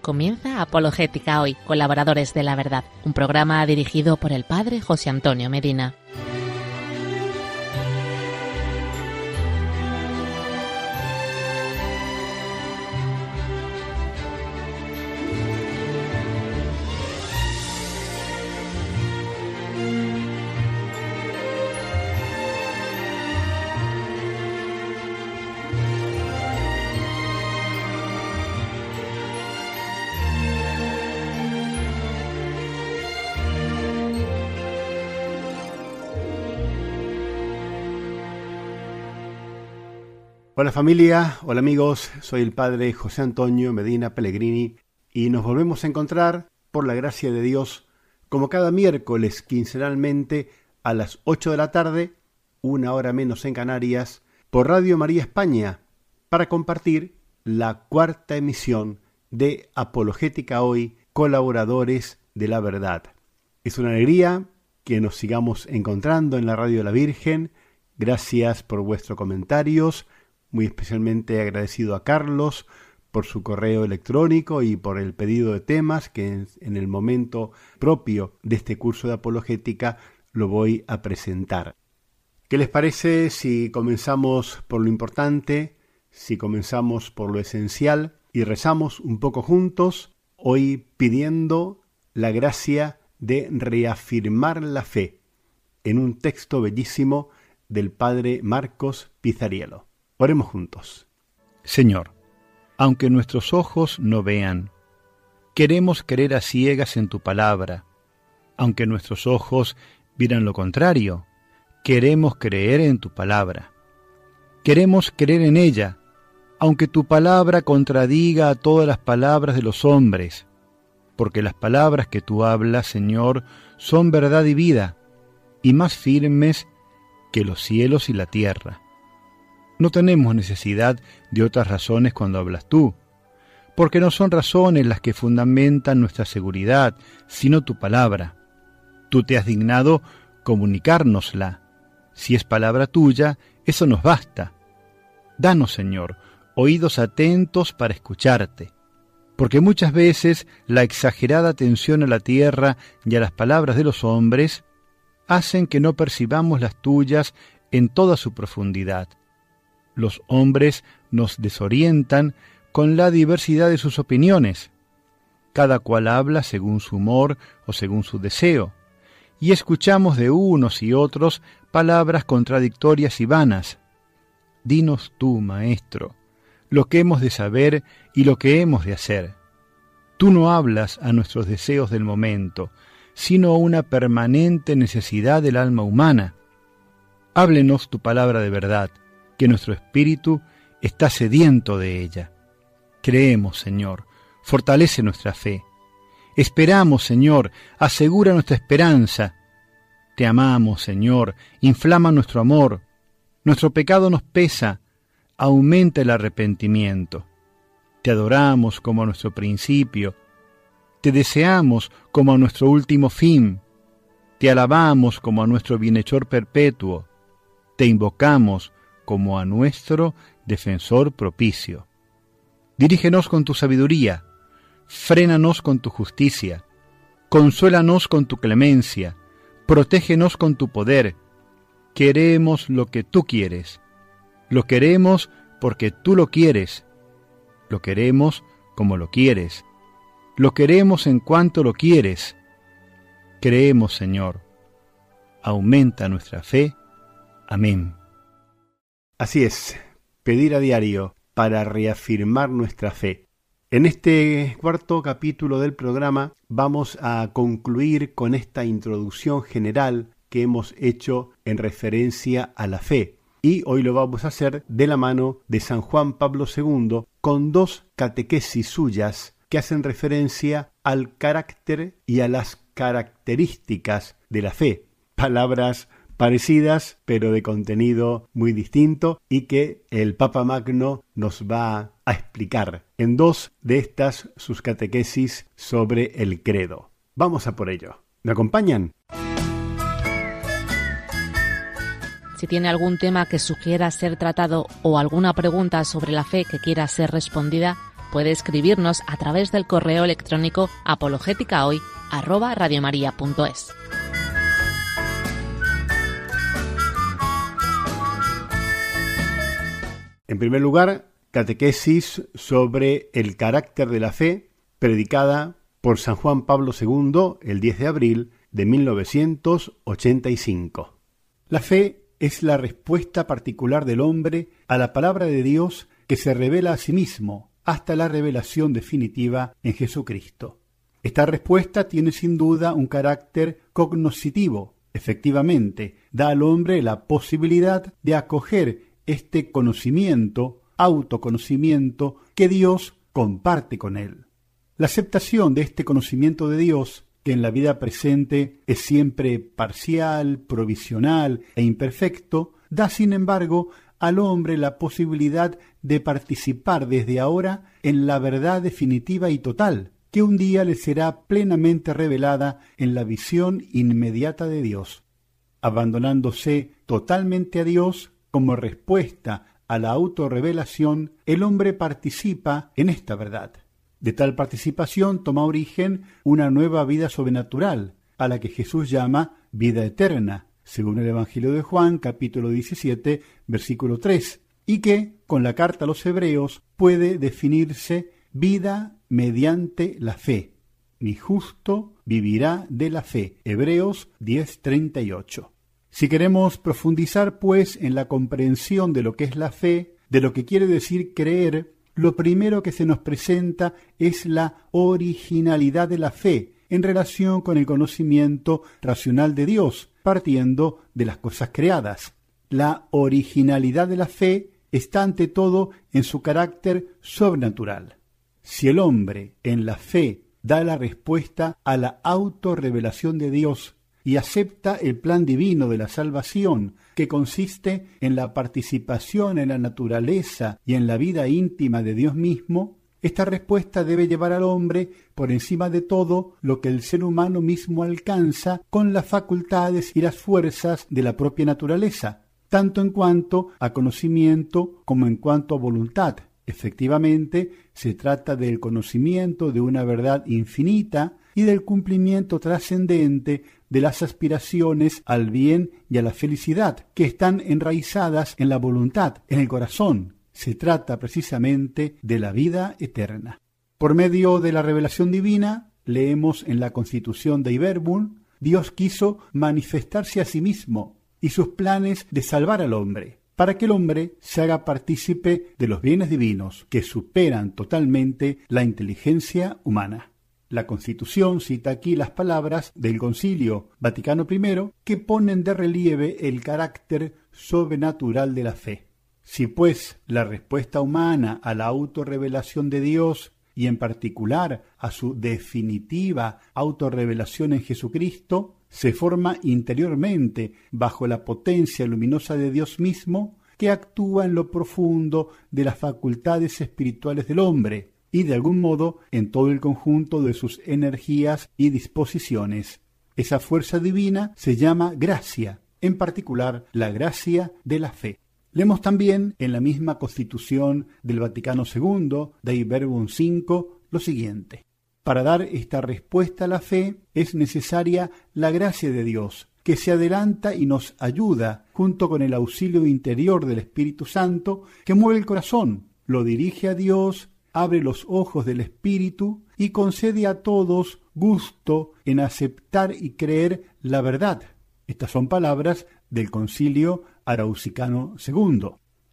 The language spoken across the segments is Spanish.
Comienza Apologética hoy, colaboradores de la verdad, un programa dirigido por el padre José Antonio Medina. Hola familia, hola amigos, soy el padre José Antonio Medina Pellegrini y nos volvemos a encontrar, por la gracia de Dios, como cada miércoles quincenalmente a las 8 de la tarde, una hora menos en Canarias, por Radio María España, para compartir la cuarta emisión de Apologética Hoy, colaboradores de la verdad. Es una alegría que nos sigamos encontrando en la Radio de la Virgen. Gracias por vuestros comentarios muy especialmente agradecido a Carlos por su correo electrónico y por el pedido de temas que en el momento propio de este curso de apologética lo voy a presentar. ¿Qué les parece si comenzamos por lo importante, si comenzamos por lo esencial y rezamos un poco juntos, hoy pidiendo la gracia de reafirmar la fe en un texto bellísimo del padre Marcos Pizarielo. Oremos juntos. Señor, aunque nuestros ojos no vean, queremos creer a ciegas en tu palabra. Aunque nuestros ojos vieran lo contrario, queremos creer en tu palabra. Queremos creer en ella, aunque tu palabra contradiga a todas las palabras de los hombres, porque las palabras que tú hablas, Señor, son verdad y vida, y más firmes que los cielos y la tierra. No tenemos necesidad de otras razones cuando hablas tú, porque no son razones las que fundamentan nuestra seguridad, sino tu palabra. Tú te has dignado comunicárnosla. Si es palabra tuya, eso nos basta. Danos, Señor, oídos atentos para escucharte, porque muchas veces la exagerada atención a la tierra y a las palabras de los hombres hacen que no percibamos las tuyas en toda su profundidad. Los hombres nos desorientan con la diversidad de sus opiniones. Cada cual habla según su humor o según su deseo, y escuchamos de unos y otros palabras contradictorias y vanas. Dinos tú, Maestro, lo que hemos de saber y lo que hemos de hacer. Tú no hablas a nuestros deseos del momento, sino a una permanente necesidad del alma humana. Háblenos tu palabra de verdad, que nuestro espíritu está sediento de ella. Creemos, Señor, fortalece nuestra fe. Esperamos, Señor, asegura nuestra esperanza. Te amamos, Señor, inflama nuestro amor. Nuestro pecado nos pesa, aumenta el arrepentimiento. Te adoramos como a nuestro principio. Te deseamos como a nuestro último fin. Te alabamos como a nuestro bienhechor perpetuo. Te invocamos como a nuestro defensor propicio. Dirígenos con tu sabiduría, frénanos con tu justicia, consuélanos con tu clemencia, protégenos con tu poder. Queremos lo que tú quieres. Lo queremos porque tú lo quieres. Lo queremos como lo quieres. Lo queremos en cuanto lo quieres. Creemos, Señor. Aumenta nuestra fe. Amén. Así es, pedir a diario para reafirmar nuestra fe. En este cuarto capítulo del programa vamos a concluir con esta introducción general que hemos hecho en referencia a la fe. Y hoy lo vamos a hacer de la mano de San Juan Pablo II con dos catequesis suyas que hacen referencia al carácter y a las características de la fe. Palabras parecidas, pero de contenido muy distinto y que el Papa Magno nos va a explicar en dos de estas sus catequesis sobre el credo. Vamos a por ello. ¿Me acompañan? Si tiene algún tema que sugiera ser tratado o alguna pregunta sobre la fe que quiera ser respondida, puede escribirnos a través del correo electrónico apologéticahoy@radiomaria.es. En primer lugar, catequesis sobre el carácter de la fe, predicada por San Juan Pablo II el 10 de abril de 1985. La fe es la respuesta particular del hombre a la palabra de Dios que se revela a sí mismo hasta la revelación definitiva en Jesucristo. Esta respuesta tiene sin duda un carácter cognoscitivo. Efectivamente, da al hombre la posibilidad de acoger este conocimiento, autoconocimiento, que Dios comparte con él. La aceptación de este conocimiento de Dios, que en la vida presente es siempre parcial, provisional e imperfecto, da sin embargo al hombre la posibilidad de participar desde ahora en la verdad definitiva y total, que un día le será plenamente revelada en la visión inmediata de Dios. Abandonándose totalmente a Dios, como respuesta a la autorrevelación, el hombre participa en esta verdad. De tal participación toma origen una nueva vida sobrenatural, a la que Jesús llama vida eterna, según el Evangelio de Juan, capítulo 17, versículo 3, y que, con la carta a los hebreos, puede definirse vida mediante la fe. Mi justo vivirá de la fe. Hebreos 10:38. Si queremos profundizar, pues, en la comprensión de lo que es la fe, de lo que quiere decir creer, lo primero que se nos presenta es la originalidad de la fe en relación con el conocimiento racional de Dios, partiendo de las cosas creadas. La originalidad de la fe está ante todo en su carácter sobrenatural. Si el hombre en la fe da la respuesta a la autorrevelación de Dios y acepta el plan divino de la salvación, que consiste en la participación en la naturaleza y en la vida íntima de Dios mismo, esta respuesta debe llevar al hombre por encima de todo lo que el ser humano mismo alcanza con las facultades y las fuerzas de la propia naturaleza, tanto en cuanto a conocimiento como en cuanto a voluntad. Efectivamente, se trata del conocimiento de una verdad infinita y del cumplimiento trascendente de las aspiraciones al bien y a la felicidad, que están enraizadas en la voluntad, en el corazón. Se trata precisamente de la vida eterna. Por medio de la revelación divina, leemos en la Constitución de Iberbun, Dios quiso manifestarse a sí mismo y sus planes de salvar al hombre, para que el hombre se haga partícipe de los bienes divinos que superan totalmente la inteligencia humana. La Constitución cita aquí las palabras del Concilio Vaticano I que ponen de relieve el carácter sobrenatural de la fe. Si pues la respuesta humana a la autorrevelación de Dios y en particular a su definitiva autorrevelación en Jesucristo, se forma interiormente bajo la potencia luminosa de Dios mismo que actúa en lo profundo de las facultades espirituales del homre, y de algún modo en todo el conjunto de sus energías y disposiciones. Esa fuerza divina se llama gracia, en particular la gracia de la fe. Leemos también en la misma Constitución del Vaticano II, de Verbum 5, lo siguiente. Para dar esta respuesta a la fe es necesaria la gracia de Dios, que se adelanta y nos ayuda, junto con el auxilio interior del Espíritu Santo, que mueve el corazón, lo dirige a Dios abre los ojos del espíritu y concede a todos gusto en aceptar y creer la verdad. Estas son palabras del concilio araucano II.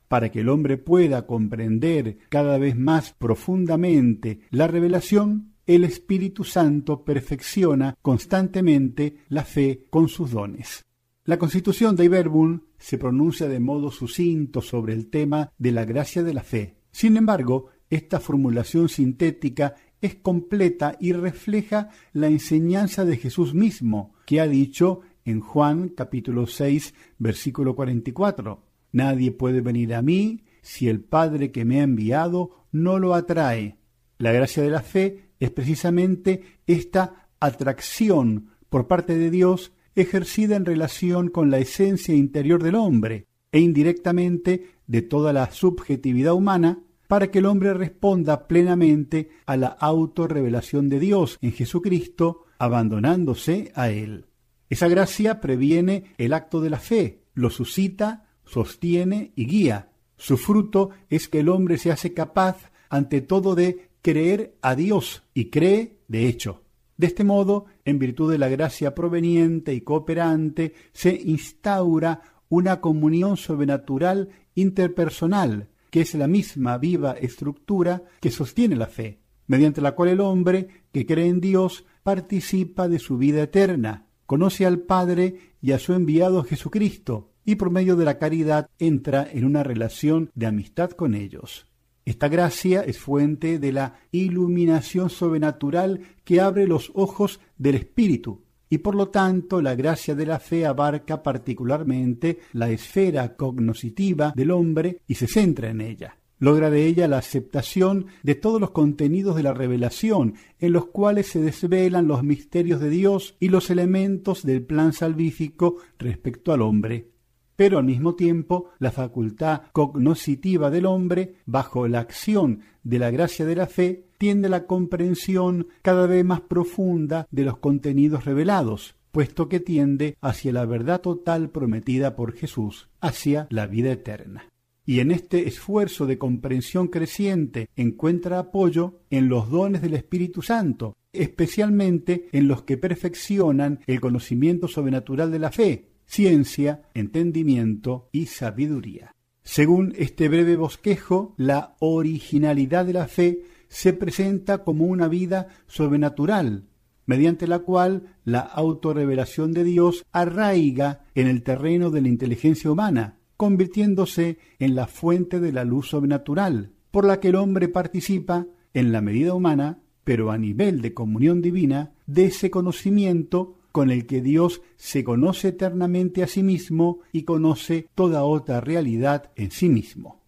Para que el hombre pueda comprender cada vez más profundamente la revelación, el Espíritu Santo perfecciona constantemente la fe con sus dones. La constitución de Iberbun se pronuncia de modo sucinto sobre el tema de la gracia de la fe. Sin embargo, esta formulación sintética es completa y refleja la enseñanza de Jesús mismo, que ha dicho en Juan capítulo 6 versículo 44, Nadie puede venir a mí si el Padre que me ha enviado no lo atrae. La gracia de la fe es precisamente esta atracción por parte de Dios ejercida en relación con la esencia interior del hombre e indirectamente de toda la subjetividad humana para que el hombre responda plenamente a la autorrevelación de Dios en Jesucristo, abandonándose a Él. Esa gracia previene el acto de la fe, lo suscita, sostiene y guía. Su fruto es que el hombre se hace capaz ante todo de creer a Dios y cree de hecho. De este modo, en virtud de la gracia proveniente y cooperante, se instaura una comunión sobrenatural interpersonal, que es la misma viva estructura que sostiene la fe, mediante la cual el hombre que cree en Dios participa de su vida eterna, conoce al Padre y a su enviado Jesucristo, y por medio de la caridad entra en una relación de amistad con ellos. Esta gracia es fuente de la iluminación sobrenatural que abre los ojos del Espíritu, y por lo tanto la gracia de la fe abarca particularmente la esfera cognoscitiva del hombre y se centra en ella. Logra de ella la aceptación de todos los contenidos de la revelación, en los cuales se desvelan los misterios de Dios y los elementos del plan salvífico respecto al hombre pero al mismo tiempo la facultad cognoscitiva del hombre, bajo la acción de la gracia de la fe, tiende la comprensión cada vez más profunda de los contenidos revelados, puesto que tiende hacia la verdad total prometida por Jesús, hacia la vida eterna. Y en este esfuerzo de comprensión creciente encuentra apoyo en los dones del Espíritu Santo, especialmente en los que perfeccionan el conocimiento sobrenatural de la fe, ciencia, entendimiento y sabiduría. Según este breve bosquejo, la originalidad de la fe se presenta como una vida sobrenatural, mediante la cual la autorrevelación de Dios arraiga en el terreno de la inteligencia humana, convirtiéndose en la fuente de la luz sobrenatural, por la que el hombre participa, en la medida humana, pero a nivel de comunión divina, de ese conocimiento con el que Dios se conoce eternamente a sí mismo y conoce toda otra realidad en sí mismo.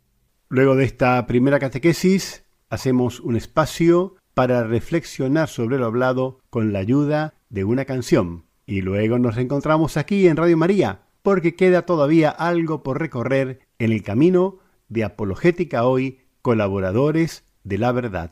Luego de esta primera catequesis, hacemos un espacio para reflexionar sobre lo hablado con la ayuda de una canción. Y luego nos encontramos aquí en Radio María, porque queda todavía algo por recorrer en el camino de Apologética Hoy, colaboradores de la verdad.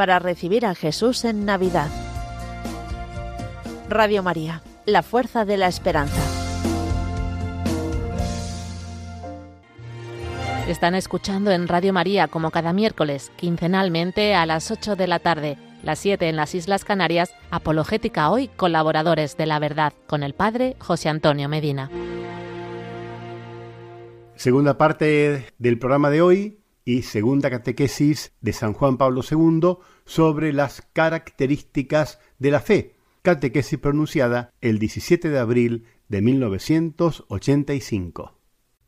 para recibir a Jesús en Navidad. Radio María, la fuerza de la esperanza. Están escuchando en Radio María como cada miércoles, quincenalmente a las 8 de la tarde, las 7 en las Islas Canarias, Apologética Hoy, colaboradores de la verdad, con el Padre José Antonio Medina. Segunda parte del programa de hoy y segunda catequesis de San Juan Pablo II sobre las características de la fe, catequesis pronunciada el 17 de abril de 1985.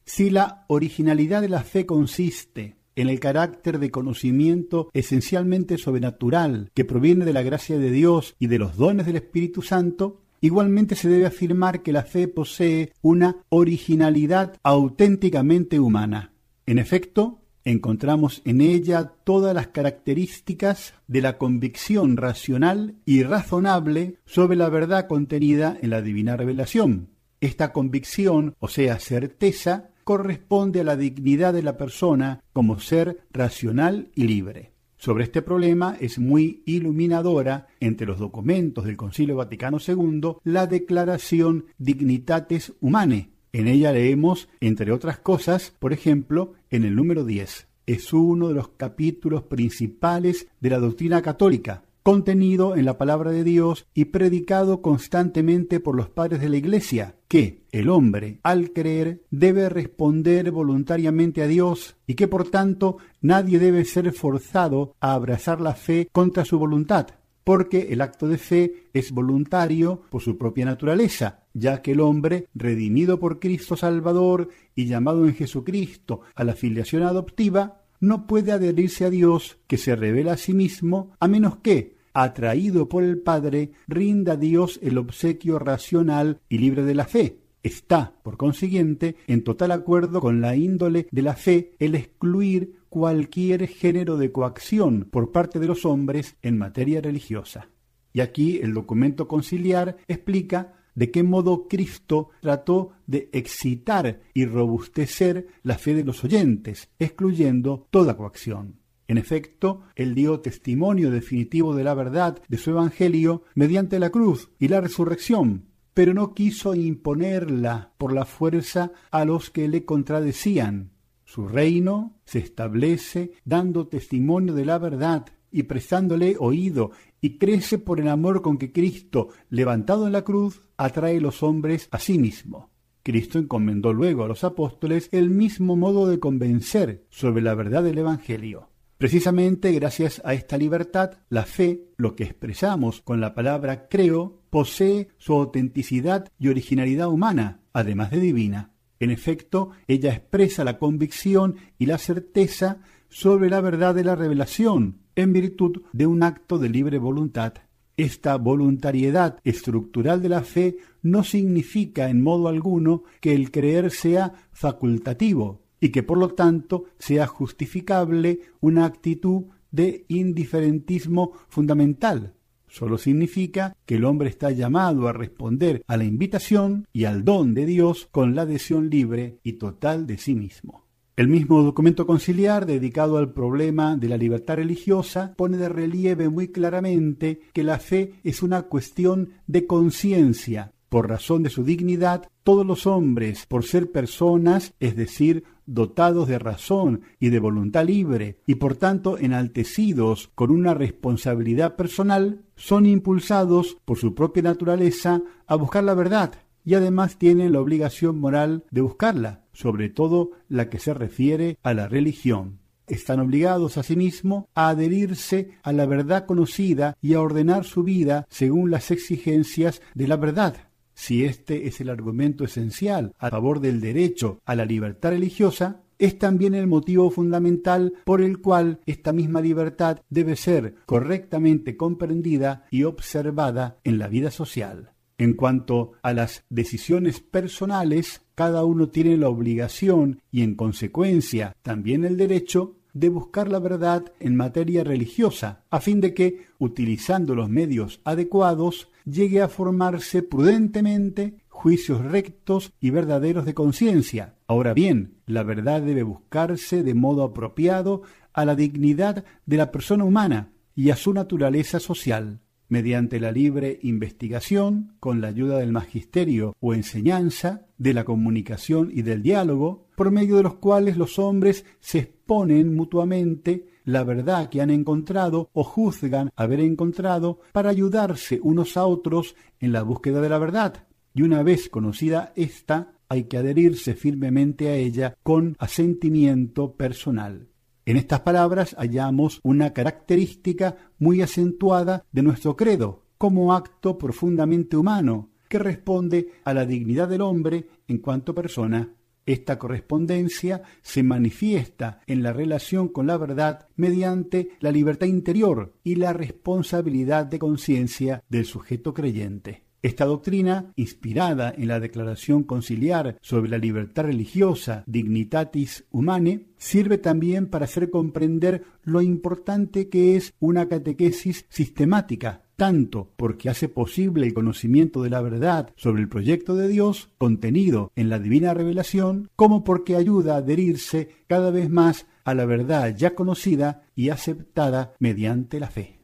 Si la originalidad de la fe consiste en el carácter de conocimiento esencialmente sobrenatural que proviene de la gracia de Dios y de los dones del Espíritu Santo, igualmente se debe afirmar que la fe posee una originalidad auténticamente humana. En efecto, encontramos en ella todas las características de la convicción racional y razonable sobre la verdad contenida en la divina revelación. Esta convicción, o sea, certeza, corresponde a la dignidad de la persona como ser racional y libre. Sobre este problema es muy iluminadora entre los documentos del Concilio Vaticano II la Declaración Dignitates Humanae. En ella leemos, entre otras cosas, por ejemplo, en el número 10. Es uno de los capítulos principales de la doctrina católica, contenido en la palabra de Dios y predicado constantemente por los padres de la Iglesia, que el hombre, al creer, debe responder voluntariamente a Dios y que por tanto nadie debe ser forzado a abrazar la fe contra su voluntad, porque el acto de fe es voluntario por su propia naturaleza, ya que el hombre, redimido por Cristo Salvador y llamado en Jesucristo a la filiación adoptiva, no puede adherirse a Dios, que se revela a sí mismo, a menos que, atraído por el Padre, rinda a Dios el obsequio racional y libre de la fe. Está, por consiguiente, en total acuerdo con la índole de la fe el excluir cualquier género de coacción por parte de los hombres en materia religiosa. Y aquí el documento conciliar explica de qué modo Cristo trató de excitar y robustecer la fe de los oyentes, excluyendo toda coacción. En efecto, él dio testimonio definitivo de la verdad de su Evangelio mediante la cruz y la resurrección, pero no quiso imponerla por la fuerza a los que le contradecían. Su reino se establece dando testimonio de la verdad y prestándole oído, y crece por el amor con que Cristo, levantado en la cruz, atrae los hombres a sí mismo. Cristo encomendó luego a los apóstoles el mismo modo de convencer sobre la verdad del Evangelio. Precisamente gracias a esta libertad, la fe, lo que expresamos con la palabra creo, posee su autenticidad y originalidad humana, además de divina. En efecto, ella expresa la convicción y la certeza sobre la verdad de la revelación, en virtud de un acto de libre voluntad. Esta voluntariedad estructural de la fe no significa en modo alguno que el creer sea facultativo y que por lo tanto sea justificable una actitud de indiferentismo fundamental. Solo significa que el hombre está llamado a responder a la invitación y al don de Dios con la adhesión libre y total de sí mismo. El mismo documento conciliar dedicado al problema de la libertad religiosa pone de relieve muy claramente que la fe es una cuestión de conciencia. Por razón de su dignidad, todos los hombres, por ser personas, es decir, dotados de razón y de voluntad libre, y por tanto enaltecidos con una responsabilidad personal, son impulsados por su propia naturaleza a buscar la verdad, y además tienen la obligación moral de buscarla, sobre todo la que se refiere a la religión. Están obligados asimismo a adherirse a la verdad conocida y a ordenar su vida según las exigencias de la verdad. Si este es el argumento esencial a favor del derecho a la libertad religiosa, es también el motivo fundamental por el cual esta misma libertad debe ser correctamente comprendida y observada en la vida social. En cuanto a las decisiones personales, cada uno tiene la obligación y en consecuencia también el derecho de buscar la verdad en materia religiosa, a fin de que, utilizando los medios adecuados, llegue a formarse prudentemente juicios rectos y verdaderos de conciencia. Ahora bien, la verdad debe buscarse de modo apropiado a la dignidad de la persona humana y a su naturaleza social mediante la libre investigación, con la ayuda del magisterio o enseñanza, de la comunicación y del diálogo, por medio de los cuales los hombres se exponen mutuamente la verdad que han encontrado o juzgan haber encontrado para ayudarse unos a otros en la búsqueda de la verdad. Y una vez conocida ésta, hay que adherirse firmemente a ella con asentimiento personal. En estas palabras hallamos una característica muy acentuada de nuestro credo, como acto profundamente humano, que responde a la dignidad del hombre en cuanto persona. Esta correspondencia se manifiesta en la relación con la verdad mediante la libertad interior y la responsabilidad de conciencia del sujeto creyente. Esta doctrina, inspirada en la Declaración Conciliar sobre la libertad religiosa Dignitatis Humane, sirve también para hacer comprender lo importante que es una catequesis sistemática, tanto porque hace posible el conocimiento de la verdad sobre el proyecto de Dios contenido en la divina revelación, como porque ayuda a adherirse cada vez más a la verdad ya conocida y aceptada mediante la fe.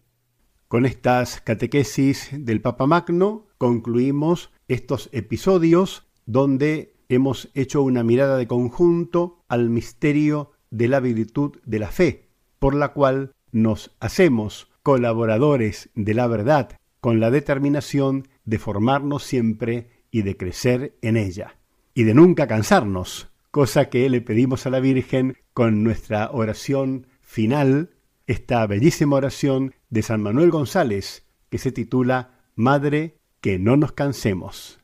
Con estas catequesis del Papa Magno concluimos estos episodios donde hemos hecho una mirada de conjunto al misterio de la virtud de la fe, por la cual nos hacemos colaboradores de la verdad con la determinación de formarnos siempre y de crecer en ella, y de nunca cansarnos, cosa que le pedimos a la Virgen con nuestra oración final esta bellísima oración de San Manuel González que se titula Madre, que no nos cansemos.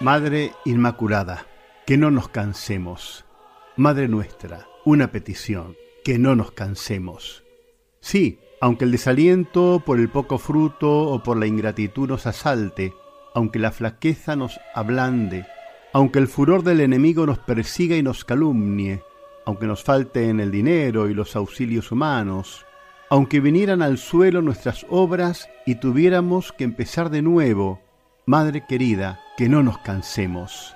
Madre Inmaculada, que no nos cansemos. Madre nuestra, una petición, que no nos cansemos. Sí, aunque el desaliento por el poco fruto o por la ingratitud nos asalte, aunque la flaqueza nos ablande, aunque el furor del enemigo nos persiga y nos calumnie, aunque nos falten el dinero y los auxilios humanos, aunque vinieran al suelo nuestras obras y tuviéramos que empezar de nuevo, Madre querida, que no nos cansemos,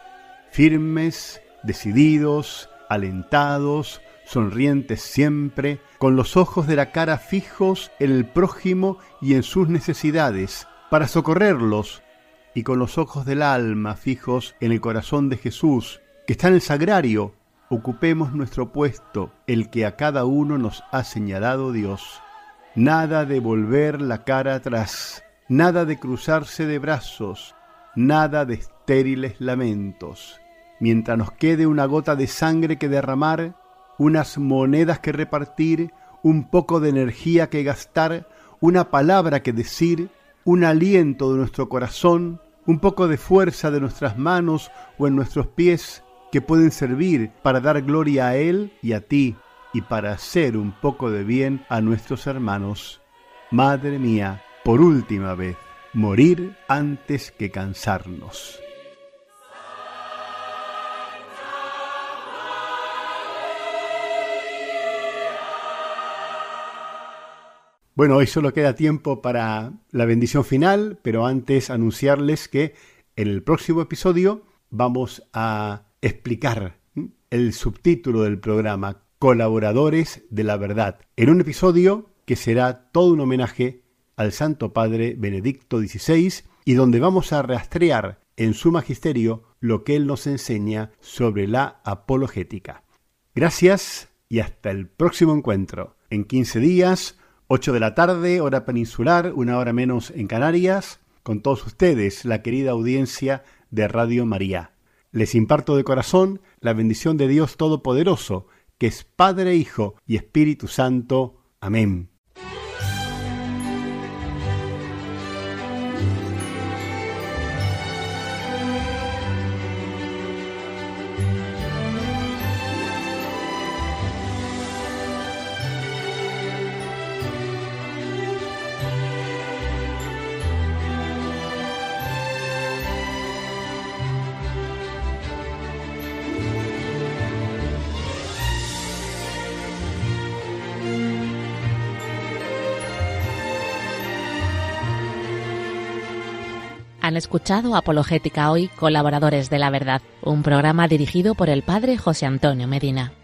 firmes, decididos, alentados, sonrientes siempre, con los ojos de la cara fijos en el prójimo y en sus necesidades, para socorrerlos, y con los ojos del alma fijos en el corazón de Jesús, que está en el sagrario, ocupemos nuestro puesto, el que a cada uno nos ha señalado Dios. Nada de volver la cara atrás, nada de cruzarse de brazos, nada de estériles lamentos. Mientras nos quede una gota de sangre que derramar, unas monedas que repartir, un poco de energía que gastar, una palabra que decir, un aliento de nuestro corazón, un poco de fuerza de nuestras manos o en nuestros pies que pueden servir para dar gloria a Él y a ti y para hacer un poco de bien a nuestros hermanos. Madre mía, por última vez, morir antes que cansarnos. Bueno, hoy solo queda tiempo para la bendición final, pero antes anunciarles que en el próximo episodio vamos a explicar el subtítulo del programa, Colaboradores de la Verdad, en un episodio que será todo un homenaje al Santo Padre Benedicto XVI y donde vamos a rastrear en su magisterio lo que él nos enseña sobre la apologética. Gracias y hasta el próximo encuentro. En 15 días 8 de la tarde, hora peninsular, una hora menos en Canarias, con todos ustedes, la querida audiencia de Radio María. Les imparto de corazón la bendición de Dios Todopoderoso, que es Padre, Hijo y Espíritu Santo. Amén. Escuchado Apologética Hoy, colaboradores de la verdad, un programa dirigido por el padre José Antonio Medina.